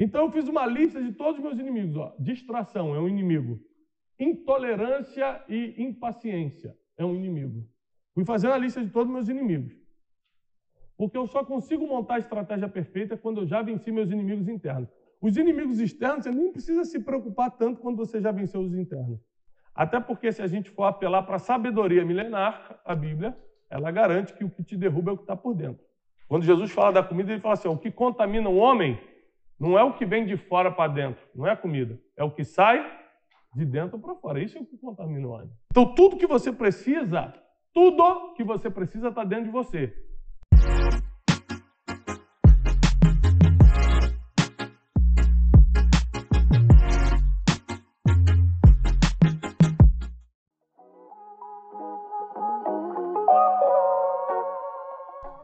Então eu fiz uma lista de todos os meus inimigos. Ó. Distração é um inimigo. Intolerância e impaciência é um inimigo. Fui fazendo a lista de todos os meus inimigos. Porque eu só consigo montar a estratégia perfeita quando eu já venci meus inimigos internos. Os inimigos externos, você nem precisa se preocupar tanto quando você já venceu os internos. Até porque se a gente for apelar para a sabedoria milenar, a Bíblia, ela garante que o que te derruba é o que está por dentro. Quando Jesus fala da comida, ele fala assim: o que contamina o homem não é o que vem de fora para dentro, não é a comida, é o que sai de dentro para fora. Isso é o que contamina o homem. Então, tudo que você precisa, tudo que você precisa está dentro de você.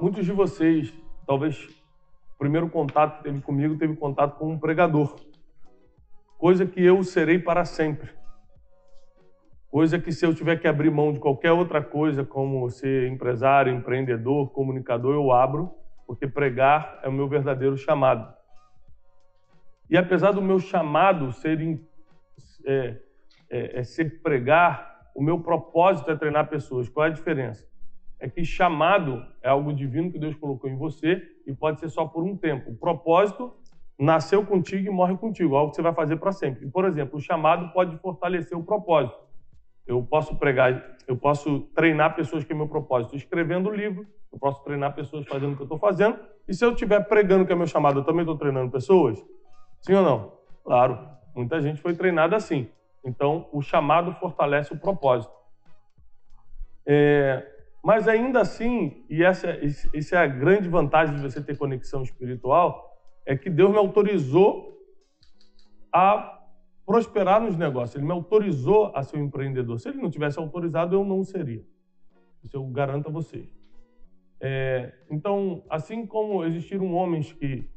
Muitos de vocês, talvez o primeiro contato que teve comigo, teve contato com um pregador. Coisa que eu serei para sempre. Coisa que se eu tiver que abrir mão de qualquer outra coisa, como ser empresário, empreendedor, comunicador, eu abro, porque pregar é o meu verdadeiro chamado. E apesar do meu chamado ser, é, é, é ser pregar, o meu propósito é treinar pessoas. Qual é a diferença? É que chamado é algo divino que Deus colocou em você e pode ser só por um tempo. O propósito nasceu contigo e morre contigo, algo que você vai fazer para sempre. Por exemplo, o chamado pode fortalecer o propósito. Eu posso pregar, eu posso treinar pessoas que é meu propósito escrevendo livro, eu posso treinar pessoas fazendo o que eu estou fazendo. E se eu estiver pregando que é meu chamado, eu também estou treinando pessoas? Sim ou não? Claro, muita gente foi treinada assim. Então, o chamado fortalece o propósito. É, mas ainda assim, e essa, essa é a grande vantagem de você ter conexão espiritual, é que Deus me autorizou a prosperar nos negócios. Ele me autorizou a ser um empreendedor. Se ele não tivesse autorizado, eu não seria. Isso eu garanto a vocês. É, então, assim como existiram homens que,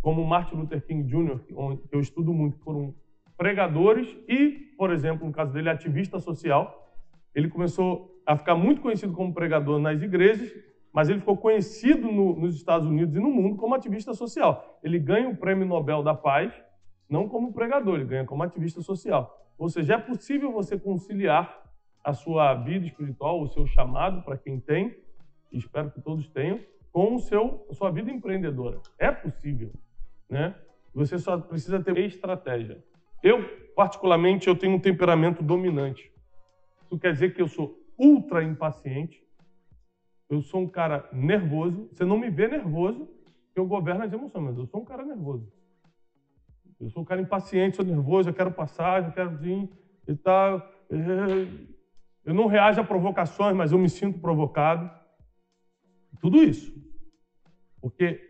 como Martin Luther King Jr., que eu estudo muito, foram pregadores e, por exemplo, no caso dele, ativista social, ele começou a ficar muito conhecido como pregador nas igrejas, mas ele ficou conhecido no, nos Estados Unidos e no mundo como ativista social. Ele ganha o Prêmio Nobel da Paz, não como pregador, ele ganha como ativista social. Ou seja, é possível você conciliar a sua vida espiritual, o seu chamado, para quem tem, espero que todos tenham, com o seu, a sua vida empreendedora. É possível, né? Você só precisa ter estratégia. Eu, particularmente, eu tenho um temperamento dominante. Isso quer dizer que eu sou ultra impaciente. Eu sou um cara nervoso. Você não me vê nervoso, eu governo as emoções, mas eu sou um cara nervoso. Eu sou um cara impaciente, sou nervoso, eu quero passar, eu quero vir e tal. Eu não reajo a provocações, mas eu me sinto provocado. Tudo isso. Porque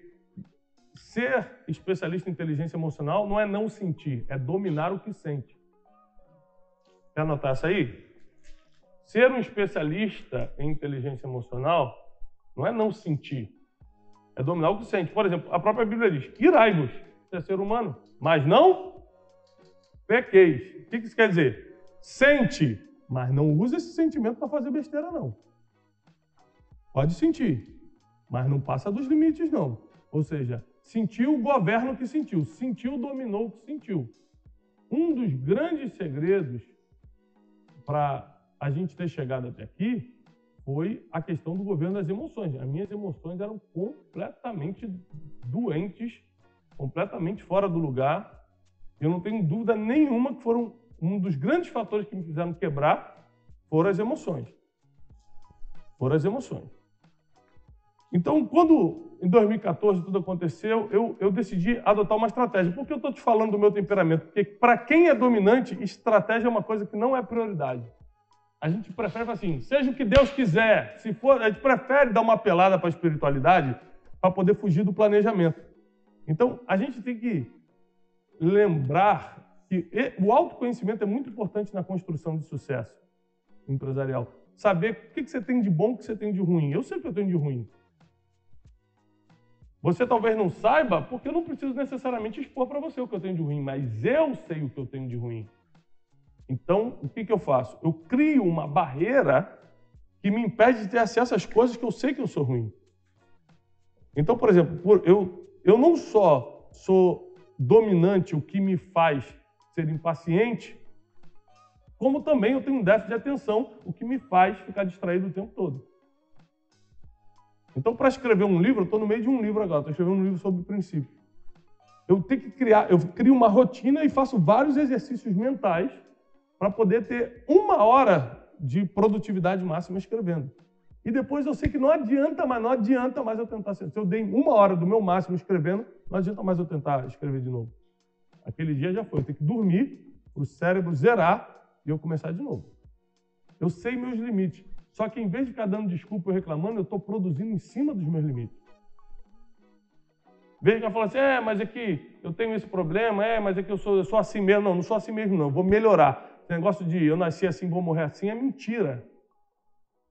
ser especialista em inteligência emocional não é não sentir, é dominar o que sente. Quer anotar isso aí? Ser um especialista em inteligência emocional não é não sentir, é dominar o que sente. Por exemplo, a própria Bíblia diz: irai-vos, você é ser humano, mas não pequeis. O que isso quer dizer? Sente, mas não use esse sentimento para fazer besteira, não. Pode sentir, mas não passa dos limites, não. Ou seja, sentiu, o que sentiu. Sentiu, dominou o que sentiu. Um dos grandes segredos para a gente ter chegado até aqui foi a questão do governo das emoções. As minhas emoções eram completamente doentes, completamente fora do lugar. Eu não tenho dúvida nenhuma que foram um dos grandes fatores que me fizeram quebrar foram as emoções. Foram as emoções. Então, quando em 2014 tudo aconteceu, eu, eu decidi adotar uma estratégia. Por que eu estou te falando do meu temperamento? Porque para quem é dominante, estratégia é uma coisa que não é prioridade. A gente prefere assim, seja o que Deus quiser. Se for, a gente prefere dar uma pelada para a espiritualidade para poder fugir do planejamento. Então, a gente tem que lembrar que o autoconhecimento é muito importante na construção de sucesso empresarial. Saber o que você tem de bom, o que você tem de ruim. Eu sei o que eu tenho de ruim. Você talvez não saiba, porque eu não preciso necessariamente expor para você o que eu tenho de ruim, mas eu sei o que eu tenho de ruim. Então, o que, que eu faço? Eu crio uma barreira que me impede de ter acesso às coisas que eu sei que eu sou ruim. Então, por exemplo, eu, eu não só sou dominante, o que me faz ser impaciente, como também eu tenho um déficit de atenção, o que me faz ficar distraído o tempo todo. Então, para escrever um livro, eu estou no meio de um livro agora, estou escrevendo um livro sobre princípio. Eu tenho que criar, eu crio uma rotina e faço vários exercícios mentais para poder ter uma hora de produtividade máxima escrevendo. E depois eu sei que não adianta mais, não adianta mais eu tentar. Se eu dei uma hora do meu máximo escrevendo, não adianta mais eu tentar escrever de novo. Aquele dia já foi. Eu tenho que dormir para o cérebro zerar e eu começar de novo. Eu sei meus limites. Só que em vez de ficar dando desculpa e reclamando, eu estou produzindo em cima dos meus limites. Veja que ela fala assim, é, mas é que eu tenho esse problema, é, mas é que eu sou, eu sou assim mesmo. Não, não sou assim mesmo, não. Vou melhorar. Negócio de eu nasci assim, vou morrer assim, é mentira.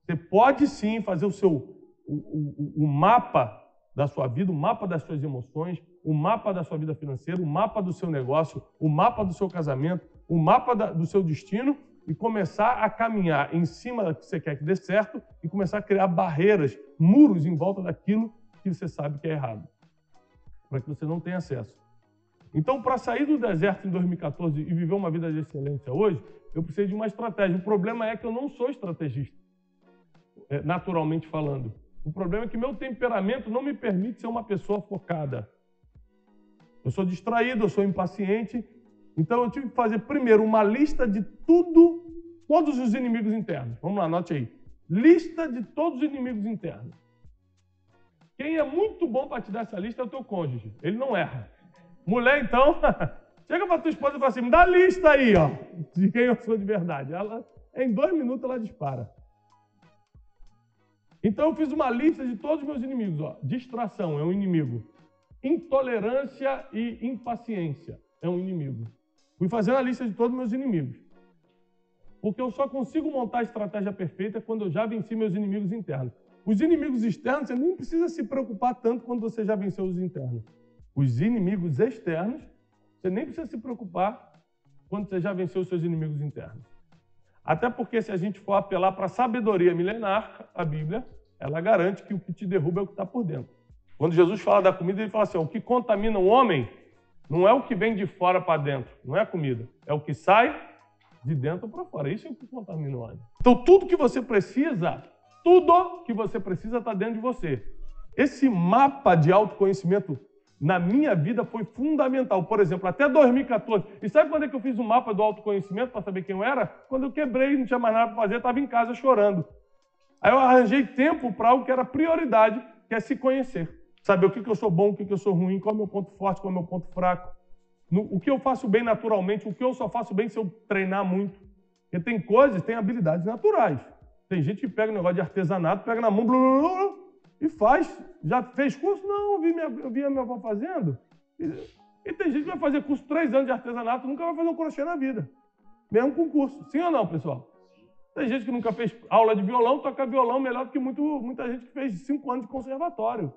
Você pode sim fazer o seu o, o, o mapa da sua vida, o mapa das suas emoções, o mapa da sua vida financeira, o mapa do seu negócio, o mapa do seu casamento, o mapa da, do seu destino e começar a caminhar em cima do que você quer que dê certo e começar a criar barreiras, muros em volta daquilo que você sabe que é errado, para que você não tenha acesso. Então, para sair do deserto em 2014 e viver uma vida de excelência hoje, eu preciso de uma estratégia. O problema é que eu não sou estrategista. É, naturalmente falando. O problema é que meu temperamento não me permite ser uma pessoa focada. Eu sou distraído, eu sou impaciente. Então eu tive que fazer primeiro uma lista de tudo, todos os inimigos internos. Vamos lá, anote aí. Lista de todos os inimigos internos. Quem é muito bom para te dar essa lista é o teu cônjuge. Ele não erra. Mulher, então, chega para tua esposa e fala assim: me dá a lista aí, ó, de quem eu sou de verdade. Ela, em dois minutos ela dispara. Então eu fiz uma lista de todos os meus inimigos. Ó. Distração é um inimigo. Intolerância e impaciência é um inimigo. Fui fazendo a lista de todos os meus inimigos. Porque eu só consigo montar a estratégia perfeita quando eu já venci meus inimigos internos. Os inimigos externos, você nem precisa se preocupar tanto quando você já venceu os internos. Os inimigos externos, você nem precisa se preocupar quando você já venceu os seus inimigos internos. Até porque se a gente for apelar para a sabedoria milenar, a Bíblia, ela garante que o que te derruba é o que está por dentro. Quando Jesus fala da comida, ele fala assim: o que contamina o homem não é o que vem de fora para dentro, não é a comida, é o que sai de dentro para fora. Isso é o que contamina o homem. Então, tudo que você precisa, tudo que você precisa está dentro de você. Esse mapa de autoconhecimento na minha vida foi fundamental. Por exemplo, até 2014. E sabe quando é que eu fiz o um mapa do autoconhecimento para saber quem eu era? Quando eu quebrei, não tinha mais nada para fazer, estava em casa chorando. Aí eu arranjei tempo para algo que era prioridade, que é se conhecer. Saber o que, que eu sou bom, o que, que eu sou ruim, qual é o meu ponto forte, qual é o meu ponto fraco. No, o que eu faço bem naturalmente, o que eu só faço bem se eu treinar muito. Porque tem coisas, tem habilidades naturais. Tem gente que pega um negócio de artesanato, pega na mão, blá, blá, blá, e faz. Já fez curso? Não, eu vi, minha, eu vi a minha avó fazendo. E, e, tem gente que vai fazer curso três anos de artesanato, nunca vai fazer um crochê na vida. Mesmo com curso. Sim ou não, pessoal? Tem gente que nunca fez aula de violão, toca violão melhor do que muito, muita gente que fez cinco anos de conservatório.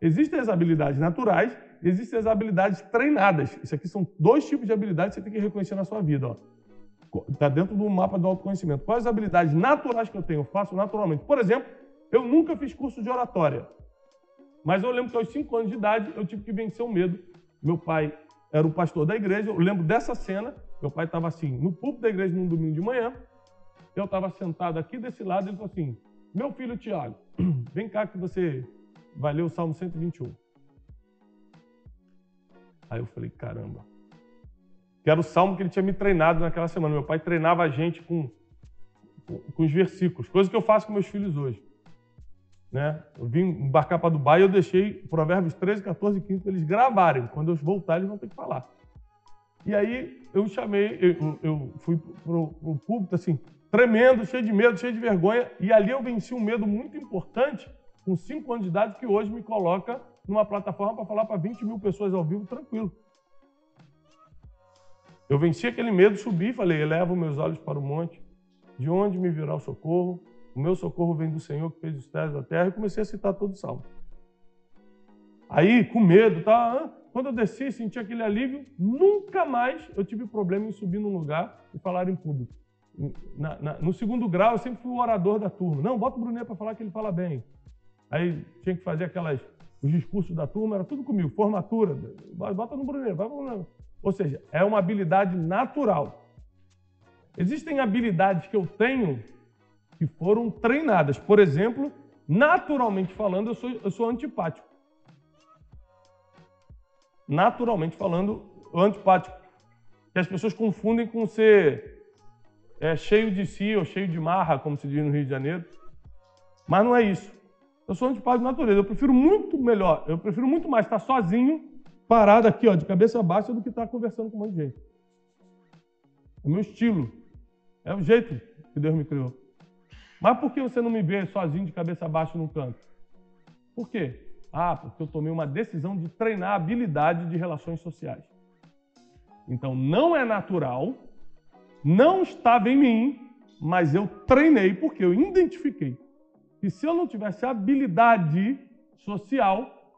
Existem as habilidades naturais, existem as habilidades treinadas. Isso aqui são dois tipos de habilidades que você tem que reconhecer na sua vida. Está dentro do mapa do autoconhecimento. Quais as habilidades naturais que eu tenho? Eu faço naturalmente. Por exemplo, eu nunca fiz curso de oratória. Mas eu lembro que aos cinco anos de idade eu tive que vencer o medo. Meu pai era o pastor da igreja. Eu lembro dessa cena. Meu pai estava assim, no púlpito da igreja num domingo de manhã. Eu estava sentado aqui desse lado. Ele falou assim: Meu filho Tiago, vem cá que você vai ler o Salmo 121. Aí eu falei: Caramba. Que era o salmo que ele tinha me treinado naquela semana. Meu pai treinava a gente com, com os versículos, coisa que eu faço com meus filhos hoje. Né? Eu vim embarcar para Dubai e eu deixei Provérbios 13, 14 e 15 para eles gravarem. Quando eu voltar, eles vão ter que falar. E aí eu chamei, eu, eu fui para o público assim, tremendo, cheio de medo, cheio de vergonha. E ali eu venci um medo muito importante, com 5 anos de idade, que hoje me coloca numa plataforma para falar para 20 mil pessoas ao vivo tranquilo. Eu venci aquele medo, subi e falei: elevo meus olhos para o monte, de onde me virá o socorro? O meu socorro vem do Senhor que fez os céus da terra. E comecei a citar todo o salmo. Aí, com medo, tá? quando eu desci, senti aquele alívio. Nunca mais eu tive problema em subir num lugar e falar em público. Na, na, no segundo grau, eu sempre fui o orador da turma. Não, bota o Brunet para falar que ele fala bem. Aí tinha que fazer aquelas os discursos da turma, era tudo comigo. Formatura, bota no Bruneiro, vai no Ou seja, é uma habilidade natural. Existem habilidades que eu tenho que foram treinadas. Por exemplo, naturalmente falando, eu sou, eu sou antipático. Naturalmente falando, antipático. Que as pessoas confundem com ser é, cheio de si ou cheio de marra, como se diz no Rio de Janeiro. Mas não é isso. Eu sou antipático de natureza. Eu prefiro muito melhor, eu prefiro muito mais estar sozinho, parado aqui, ó, de cabeça baixa, do que estar conversando com um monte de gente. É o meu estilo. É o jeito que Deus me criou. Mas por que você não me vê sozinho de cabeça baixa num canto? Por quê? Ah, porque eu tomei uma decisão de treinar a habilidade de relações sociais. Então não é natural, não estava em mim, mas eu treinei porque eu identifiquei que se eu não tivesse habilidade social,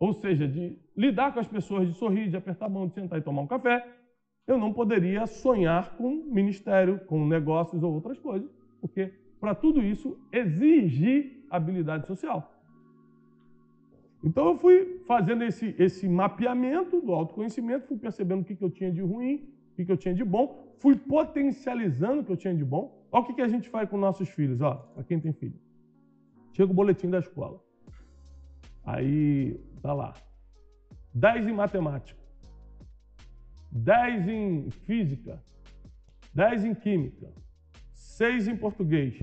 ou seja, de lidar com as pessoas, de sorrir, de apertar a mão, de sentar e tomar um café, eu não poderia sonhar com ministério, com negócios ou outras coisas, porque para tudo isso exige habilidade social. Então eu fui fazendo esse, esse mapeamento do autoconhecimento, fui percebendo o que, que eu tinha de ruim, o que, que eu tinha de bom, fui potencializando o que eu tinha de bom. Olha o que, que a gente faz com nossos filhos, ó, para quem tem filho. Chega o boletim da escola. Aí tá lá. 10 em matemática. 10 em física. 10 em química. 6 em português.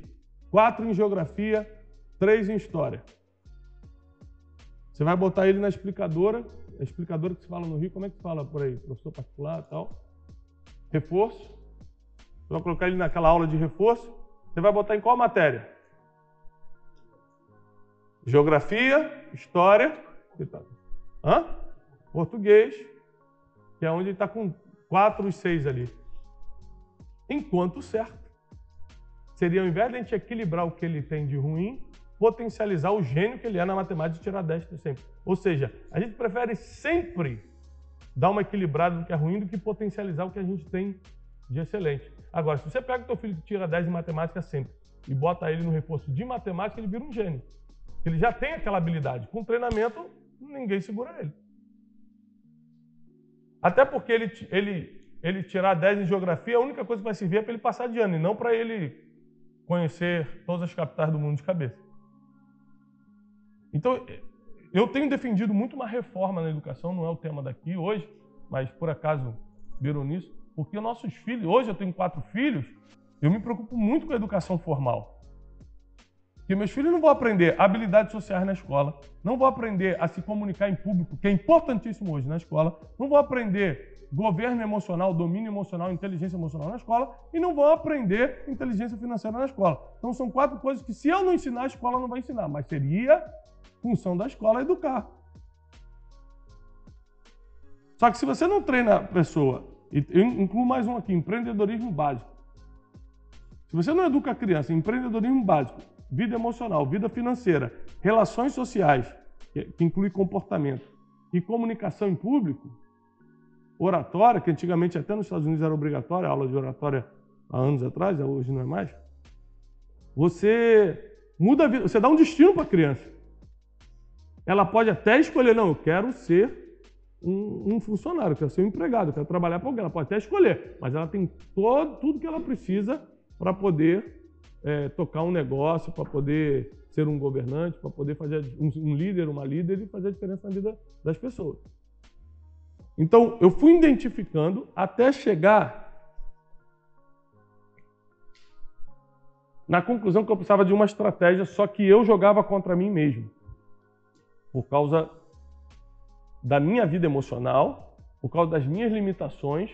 4 em geografia. 3 em história. Você vai botar ele na explicadora. A explicadora que se fala no Rio, como é que fala por aí? Professor particular e tal. Reforço. Você vai colocar ele naquela aula de reforço. Você vai botar em qual matéria? Geografia, história, Hã? português, que é onde ele está com quatro e seis ali. Enquanto certo. Seria, ao invés de a gente equilibrar o que ele tem de ruim, potencializar o gênio que ele é na matemática e tirar 10 sempre. Ou seja, a gente prefere sempre dar uma equilibrada no que é ruim do que potencializar o que a gente tem de excelente. Agora, se você pega o teu filho que tira 10 em matemática sempre e bota ele no reforço de matemática, ele vira um gênio. Ele já tem aquela habilidade. Com treinamento, ninguém segura ele. Até porque ele, ele, ele tirar 10 em geografia, a única coisa que vai servir é para ele passar de ano, e não para ele conhecer todas as capitais do mundo de cabeça. Então, eu tenho defendido muito uma reforma na educação, não é o tema daqui hoje, mas por acaso viram nisso, porque nossos filhos, hoje eu tenho quatro filhos, eu me preocupo muito com a educação formal. Porque meus filhos não vão aprender habilidades sociais na escola, não vão aprender a se comunicar em público, que é importantíssimo hoje na escola, não vão aprender governo emocional, domínio emocional, inteligência emocional na escola e não vão aprender inteligência financeira na escola. Então são quatro coisas que se eu não ensinar, a escola não vai ensinar, mas seria função da escola educar. Só que se você não treina a pessoa, eu incluo mais um aqui, empreendedorismo básico. Se você não educa a criança em empreendedorismo básico, vida emocional, vida financeira, relações sociais, que inclui comportamento, e comunicação em público, oratória, que antigamente até nos Estados Unidos era obrigatória, aula de oratória há anos atrás, hoje não é mais. Você muda a vida, você dá um destino para a criança. Ela pode até escolher, não, eu quero ser um, um funcionário, eu quero ser um empregado, eu quero trabalhar para alguém. Ela pode até escolher, mas ela tem todo, tudo que ela precisa para poder é, tocar um negócio, para poder ser um governante, para poder fazer um, um líder, uma líder e fazer a diferença na vida das pessoas. Então, eu fui identificando até chegar na conclusão que eu precisava de uma estratégia, só que eu jogava contra mim mesmo. Por causa da minha vida emocional, por causa das minhas limitações,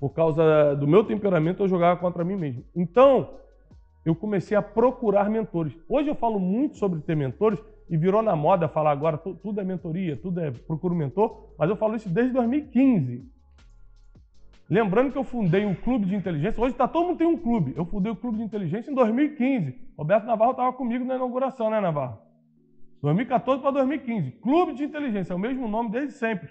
por causa do meu temperamento, eu jogava contra mim mesmo. Então, eu comecei a procurar mentores. Hoje eu falo muito sobre ter mentores e virou na moda falar agora tudo é mentoria, tudo é procuro mentor, mas eu falo isso desde 2015. Lembrando que eu fundei um clube de inteligência, hoje tá, todo mundo tem um clube. Eu fundei o clube de inteligência em 2015. Roberto Navarro estava comigo na inauguração, né, Navarro? 2014 para 2015. Clube de inteligência, é o mesmo nome desde sempre.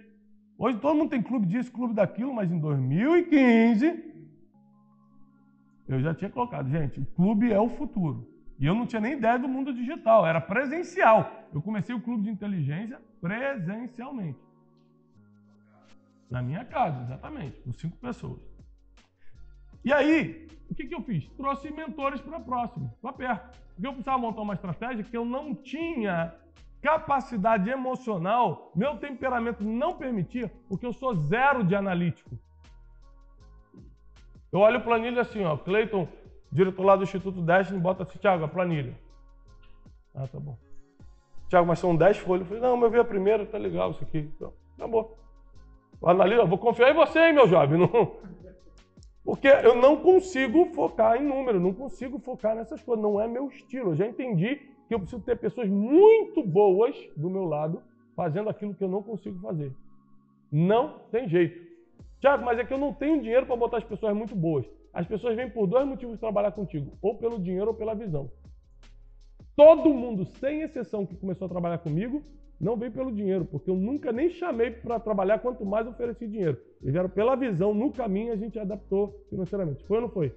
Hoje todo mundo tem clube disso, clube daquilo, mas em 2015 eu já tinha colocado, gente, o clube é o futuro. E eu não tinha nem ideia do mundo digital, era presencial. Eu comecei o clube de inteligência presencialmente. Na minha casa, exatamente, com cinco pessoas. E aí, o que, que eu fiz? Trouxe mentores para próximo, para perto. Porque eu precisava montar uma estratégia que eu não tinha capacidade emocional, meu temperamento não permitia, porque eu sou zero de analítico. Eu olho a planilha assim, ó, Cleiton, diretor lá do Instituto Destiny, bota assim, Thiago, a planilha. Ah, tá bom. Tiago, mas são 10 folhas. Eu falei, não, mas eu vi a primeira, tá legal isso aqui. Então, acabou. Analisa, vou confiar em você, hein, meu jovem. Não... Porque eu não consigo focar em número, não consigo focar nessas coisas. Não é meu estilo. Eu já entendi que eu preciso ter pessoas muito boas do meu lado fazendo aquilo que eu não consigo fazer. Não tem jeito. Tiago, mas é que eu não tenho dinheiro para botar as pessoas muito boas. As pessoas vêm por dois motivos trabalhar contigo: ou pelo dinheiro ou pela visão. Todo mundo, sem exceção, que começou a trabalhar comigo, não veio pelo dinheiro, porque eu nunca nem chamei para trabalhar, quanto mais ofereci dinheiro. Eles vieram pela visão, no caminho a gente adaptou financeiramente. Foi ou não foi?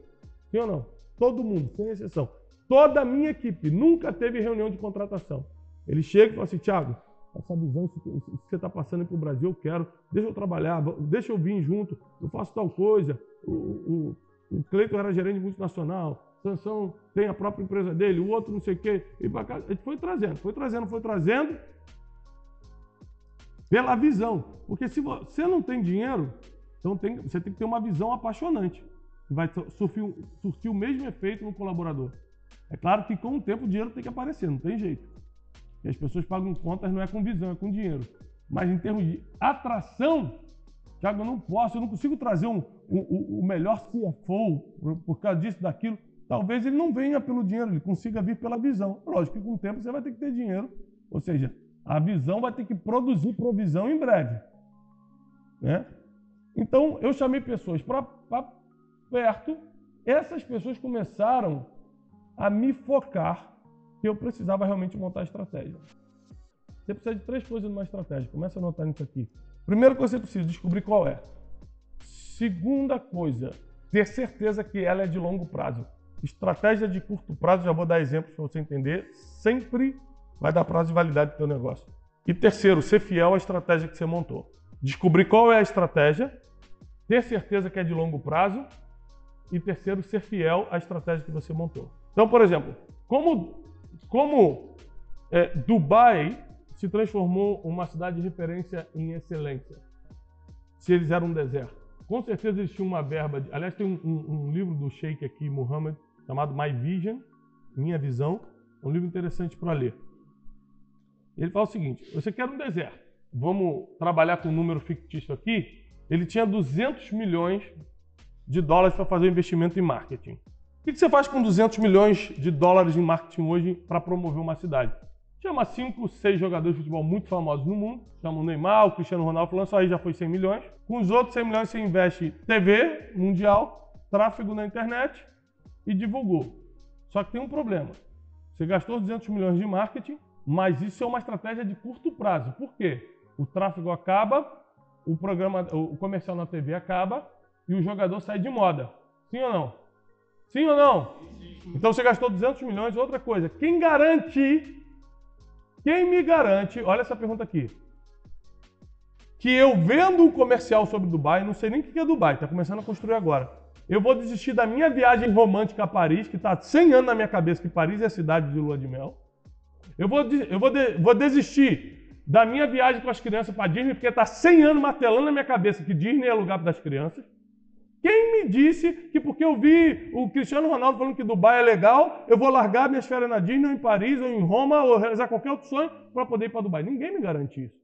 Sim ou não? Todo mundo, sem exceção. Toda a minha equipe nunca teve reunião de contratação. Ele chega e fala assim, Thiago, essa visão que você está passando para o Brasil, eu quero, deixa eu trabalhar, deixa eu vir junto, eu faço tal coisa. O, o, o Cleiton era gerente multinacional, Sansão tem a própria empresa dele, o outro não sei o quê. E a gente foi trazendo, foi trazendo, foi trazendo pela visão. Porque se você não tem dinheiro, então tem, você tem que ter uma visão apaixonante, que vai surtir, surtir o mesmo efeito no colaborador. É claro que com o tempo o dinheiro tem que aparecer, não tem jeito. E as pessoas pagam contas não é com visão, é com dinheiro. Mas em termos de atração, Tiago, eu não posso, eu não consigo trazer um, um, o melhor CFO por, por causa disso, daquilo. Talvez ele não venha pelo dinheiro, ele consiga vir pela visão. Lógico que com o tempo você vai ter que ter dinheiro, ou seja, a visão vai ter que produzir provisão em breve. Né? Então, eu chamei pessoas para perto, essas pessoas começaram a me focar que eu precisava realmente montar a estratégia. Você precisa de três coisas numa estratégia. Começa a anotar nisso aqui. Primeiro que você precisa descobrir qual é. Segunda coisa, ter certeza que ela é de longo prazo. Estratégia de curto prazo, já vou dar exemplos para você entender, sempre vai dar prazo de validade para o teu negócio. E terceiro, ser fiel à estratégia que você montou. Descobrir qual é a estratégia, ter certeza que é de longo prazo e terceiro, ser fiel à estratégia que você montou. Então, por exemplo, como, como é, Dubai se transformou uma cidade de referência em excelência, se eles eram um deserto? Com certeza eles tinham uma verba. De, aliás, tem um, um, um livro do Sheikh aqui, Muhammad, chamado My Vision, Minha Visão. É um livro interessante para ler. Ele fala o seguinte: você quer um deserto, vamos trabalhar com um número fictício aqui. Ele tinha 200 milhões de dólares para fazer um investimento em marketing. O que você faz com 200 milhões de dólares em marketing hoje para promover uma cidade? Chama 5, 6 jogadores de futebol muito famosos no mundo. Chama o Neymar, o Cristiano Ronaldo, falando aí já foi 100 milhões. Com os outros 100 milhões você investe TV mundial, tráfego na internet e divulgou. Só que tem um problema. Você gastou 200 milhões de marketing, mas isso é uma estratégia de curto prazo. Por quê? O tráfego acaba, o programa, o comercial na TV acaba e o jogador sai de moda. Sim ou não? Sim ou não? Então você gastou 200 milhões. Outra coisa, quem garante? Quem me garante? Olha essa pergunta aqui. Que eu vendo um comercial sobre Dubai, não sei nem o que é Dubai, está começando a construir agora eu vou desistir da minha viagem romântica a Paris, que está 100 anos na minha cabeça que Paris é a cidade de lua de mel. Eu vou, eu vou, de, vou desistir da minha viagem com as crianças para Disney, porque está 100 anos martelando na minha cabeça que Disney é lugar das crianças. Quem me disse que porque eu vi o Cristiano Ronaldo falando que Dubai é legal, eu vou largar minhas férias na Disney, ou em Paris, ou em Roma, ou realizar qualquer outro sonho para poder ir para Dubai? Ninguém me garante isso.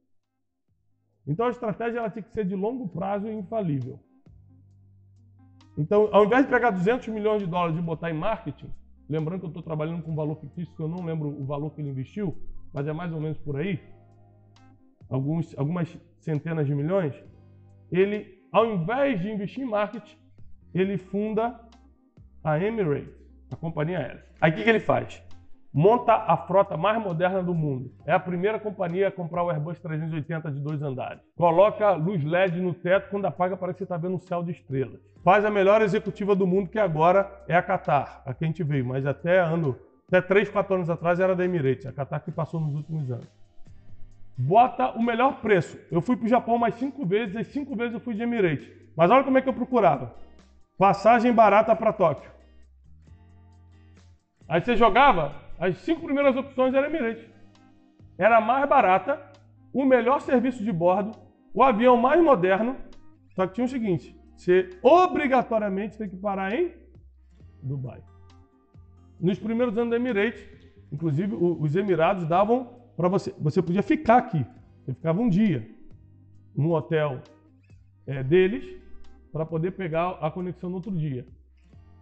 Então a estratégia ela tem que ser de longo prazo e infalível. Então, ao invés de pegar 200 milhões de dólares e botar em marketing, lembrando que eu estou trabalhando com valor fictício, que eu não lembro o valor que ele investiu, mas é mais ou menos por aí, alguns, algumas centenas de milhões, ele, ao invés de investir em marketing, ele funda a Emirates, a companhia aérea. Aí o que, que ele faz? monta a frota mais moderna do mundo. É a primeira companhia a comprar o Airbus 380 de dois andares. Coloca luz LED no teto, quando apaga parece que está vendo um céu de estrelas. Faz a melhor executiva do mundo, que agora é a Qatar, a que a gente veio, mas até ano até 3, 4 anos atrás era da Emirates, a Qatar que passou nos últimos anos. Bota o melhor preço. Eu fui para o Japão mais cinco vezes, e cinco vezes eu fui de Emirates. Mas olha como é que eu procurava. Passagem barata para Tóquio. Aí você jogava, as cinco primeiras opções eram Emirates. Era mais barata, o melhor serviço de bordo, o avião mais moderno, só que tinha o seguinte, você obrigatoriamente tem que parar em Dubai. Nos primeiros anos da Emirates, inclusive os Emirados davam para você, você podia ficar aqui, você ficava um dia no hotel é, deles para poder pegar a conexão no outro dia.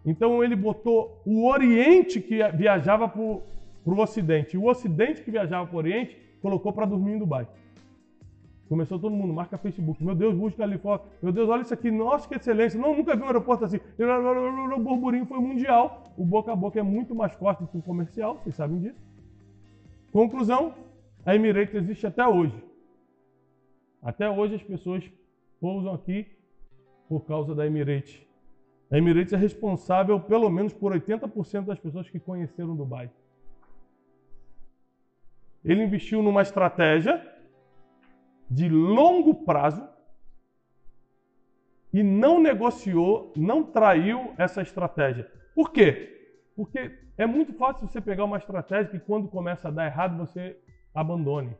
Então ele botou o Oriente que viajava para o Ocidente e o Ocidente que viajava para o Oriente colocou para dormir em Dubai. Começou todo mundo, marca Facebook. Meu Deus, Burj Khalifa. Meu Deus, olha isso aqui. Nossa, que excelência. Não, nunca vi um aeroporto assim. O burburinho foi mundial. O boca a boca é muito mais forte do que o comercial, vocês sabem disso. Conclusão, a Emirates existe até hoje. Até hoje as pessoas pousam aqui por causa da Emirates. A Emirates é responsável pelo menos por 80% das pessoas que conheceram Dubai. Ele investiu numa estratégia de longo prazo e não negociou, não traiu essa estratégia. Por quê? Porque é muito fácil você pegar uma estratégia que quando começa a dar errado você abandone.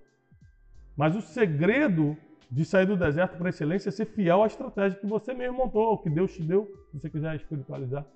Mas o segredo de sair do deserto para excelência é ser fiel à estratégia que você mesmo montou, ou que Deus te deu, se você quiser espiritualizar.